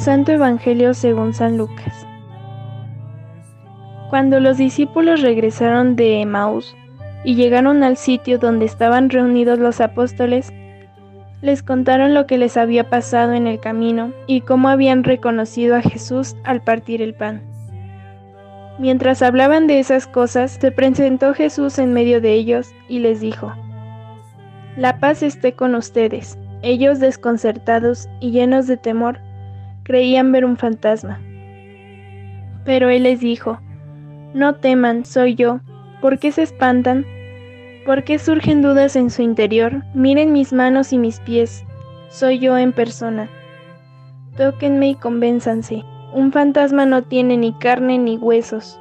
Santo Evangelio según San Lucas. Cuando los discípulos regresaron de Emaús y llegaron al sitio donde estaban reunidos los apóstoles, les contaron lo que les había pasado en el camino y cómo habían reconocido a Jesús al partir el pan. Mientras hablaban de esas cosas, se presentó Jesús en medio de ellos y les dijo, La paz esté con ustedes. Ellos, desconcertados y llenos de temor, creían ver un fantasma. Pero él les dijo, No teman, soy yo. ¿Por qué se espantan? ¿Por qué surgen dudas en su interior? Miren mis manos y mis pies. Soy yo en persona. Tóquenme y convénzanse. Un fantasma no tiene ni carne ni huesos,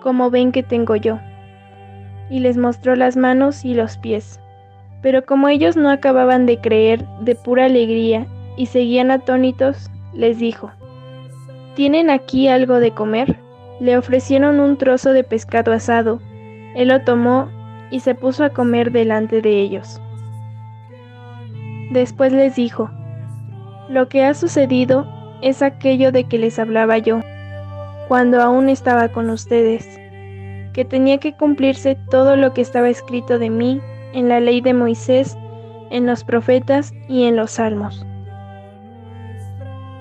como ven que tengo yo. Y les mostró las manos y los pies. Pero como ellos no acababan de creer de pura alegría y seguían atónitos, les dijo, ¿Tienen aquí algo de comer? Le ofrecieron un trozo de pescado asado. Él lo tomó y se puso a comer delante de ellos. Después les dijo, Lo que ha sucedido es aquello de que les hablaba yo, cuando aún estaba con ustedes, que tenía que cumplirse todo lo que estaba escrito de mí en la ley de Moisés, en los profetas y en los salmos.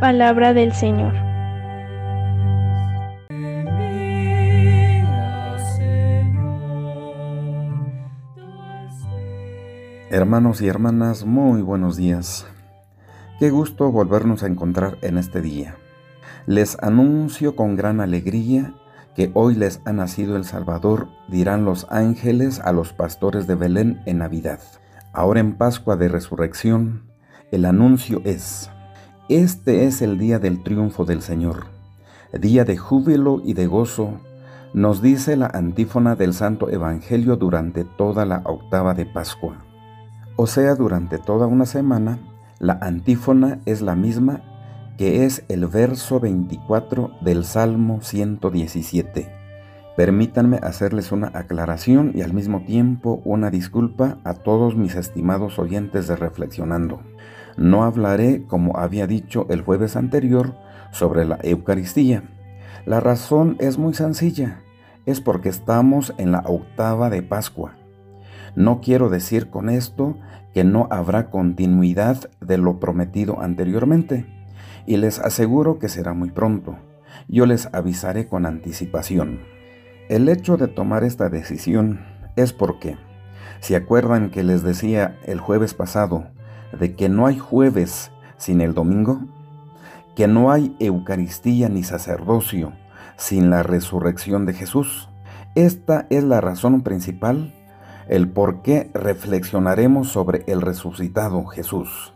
Palabra del Señor. Hermanos y hermanas, muy buenos días. Qué gusto volvernos a encontrar en este día. Les anuncio con gran alegría que hoy les ha nacido el Salvador, dirán los ángeles a los pastores de Belén en Navidad. Ahora en Pascua de Resurrección, el anuncio es, este es el día del triunfo del Señor, día de júbilo y de gozo, nos dice la antífona del Santo Evangelio durante toda la octava de Pascua. O sea, durante toda una semana, la antífona es la misma que es el verso 24 del Salmo 117. Permítanme hacerles una aclaración y al mismo tiempo una disculpa a todos mis estimados oyentes de Reflexionando. No hablaré, como había dicho el jueves anterior, sobre la Eucaristía. La razón es muy sencilla, es porque estamos en la octava de Pascua. No quiero decir con esto que no habrá continuidad de lo prometido anteriormente, y les aseguro que será muy pronto. Yo les avisaré con anticipación. El hecho de tomar esta decisión es porque, si acuerdan que les decía el jueves pasado de que no hay jueves sin el domingo, que no hay Eucaristía ni sacerdocio sin la resurrección de Jesús, esta es la razón principal, el por qué reflexionaremos sobre el resucitado Jesús,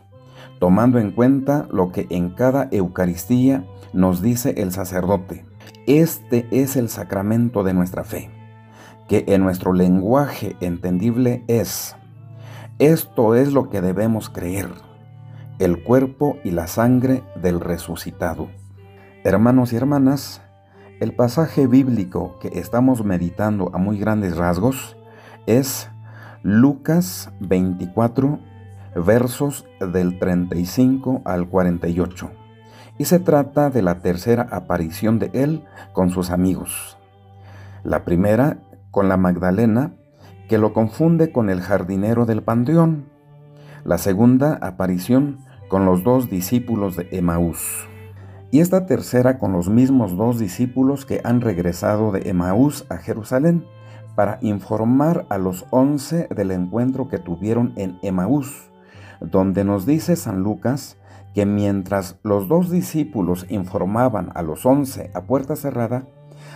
tomando en cuenta lo que en cada Eucaristía nos dice el sacerdote. Este es el sacramento de nuestra fe, que en nuestro lenguaje entendible es, esto es lo que debemos creer, el cuerpo y la sangre del resucitado. Hermanos y hermanas, el pasaje bíblico que estamos meditando a muy grandes rasgos es Lucas 24, versos del 35 al 48 y se trata de la tercera aparición de él con sus amigos. La primera con la Magdalena, que lo confunde con el jardinero del panteón. La segunda aparición con los dos discípulos de Emaús. Y esta tercera con los mismos dos discípulos que han regresado de Emaús a Jerusalén para informar a los once del encuentro que tuvieron en Emaús, donde nos dice San Lucas que mientras los dos discípulos informaban a los once a puerta cerrada,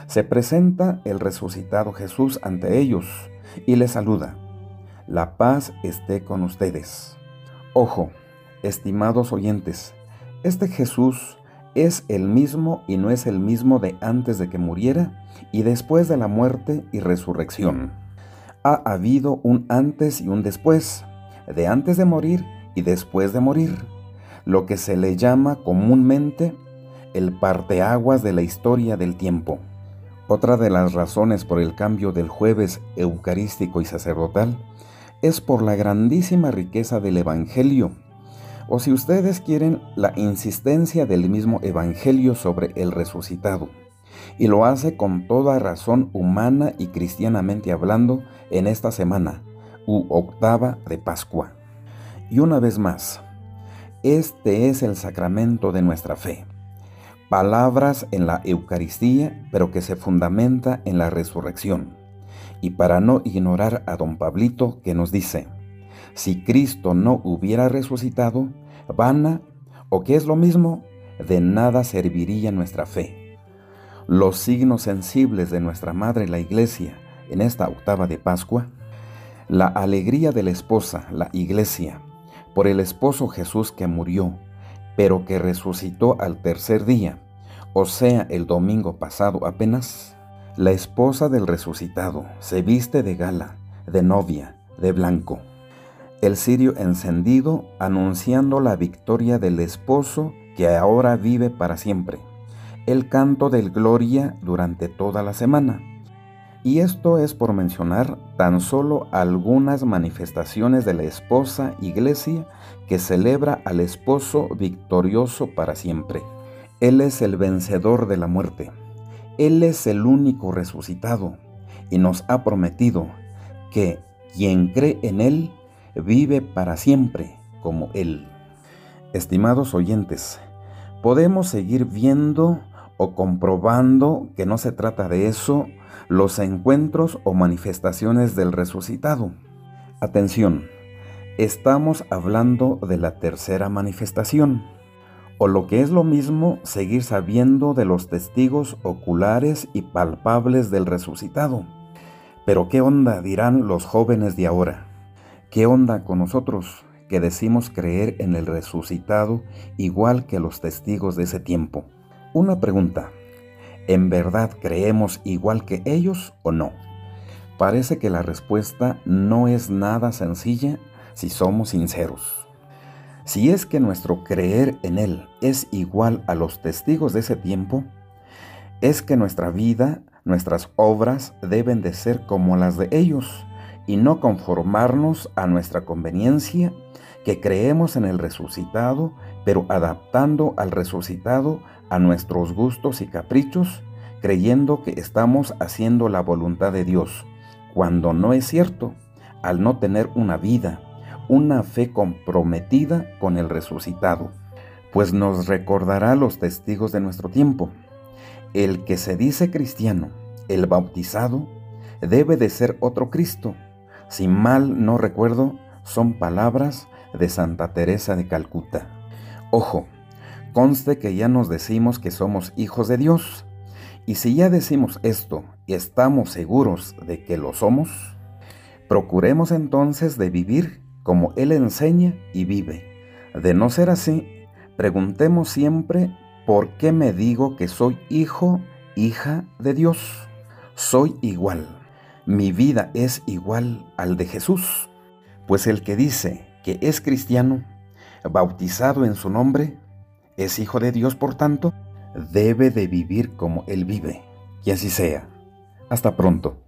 se presenta el resucitado Jesús ante ellos y les saluda. La paz esté con ustedes. Ojo, estimados oyentes, este Jesús es el mismo y no es el mismo de antes de que muriera y después de la muerte y resurrección. Ha habido un antes y un después, de antes de morir y después de morir, lo que se le llama comúnmente el parteaguas de la historia del tiempo. Otra de las razones por el cambio del jueves eucarístico y sacerdotal es por la grandísima riqueza del Evangelio, o si ustedes quieren, la insistencia del mismo Evangelio sobre el resucitado, y lo hace con toda razón humana y cristianamente hablando en esta semana, u octava de Pascua. Y una vez más, este es el sacramento de nuestra fe palabras en la Eucaristía, pero que se fundamenta en la resurrección. Y para no ignorar a don Pablito que nos dice, si Cristo no hubiera resucitado, vana, o que es lo mismo, de nada serviría nuestra fe. Los signos sensibles de nuestra Madre la Iglesia en esta octava de Pascua, la alegría de la esposa, la Iglesia, por el esposo Jesús que murió, pero que resucitó al tercer día, o sea, el domingo pasado apenas, la esposa del resucitado se viste de gala, de novia, de blanco. El cirio encendido anunciando la victoria del esposo que ahora vive para siempre. El canto del gloria durante toda la semana. Y esto es por mencionar tan solo algunas manifestaciones de la esposa iglesia que celebra al esposo victorioso para siempre. Él es el vencedor de la muerte. Él es el único resucitado y nos ha prometido que quien cree en Él vive para siempre como Él. Estimados oyentes, podemos seguir viendo o comprobando que no se trata de eso los encuentros o manifestaciones del resucitado. Atención, estamos hablando de la tercera manifestación o lo que es lo mismo, seguir sabiendo de los testigos oculares y palpables del resucitado. Pero ¿qué onda dirán los jóvenes de ahora? ¿Qué onda con nosotros que decimos creer en el resucitado igual que los testigos de ese tiempo? Una pregunta, ¿en verdad creemos igual que ellos o no? Parece que la respuesta no es nada sencilla si somos sinceros. Si es que nuestro creer en Él es igual a los testigos de ese tiempo, es que nuestra vida, nuestras obras deben de ser como las de ellos y no conformarnos a nuestra conveniencia, que creemos en el resucitado, pero adaptando al resucitado a nuestros gustos y caprichos, creyendo que estamos haciendo la voluntad de Dios, cuando no es cierto, al no tener una vida, una fe comprometida con el resucitado, pues nos recordará los testigos de nuestro tiempo. El que se dice cristiano, el bautizado, debe de ser otro Cristo. Si mal no recuerdo, son palabras de Santa Teresa de Calcuta. Ojo, conste que ya nos decimos que somos hijos de Dios. Y si ya decimos esto y estamos seguros de que lo somos, procuremos entonces de vivir como Él enseña y vive. De no ser así, preguntemos siempre por qué me digo que soy hijo, hija de Dios. Soy igual. Mi vida es igual al de Jesús. Pues el que dice que es cristiano, bautizado en su nombre, es hijo de Dios, por tanto, debe de vivir como Él vive. Y así sea. Hasta pronto.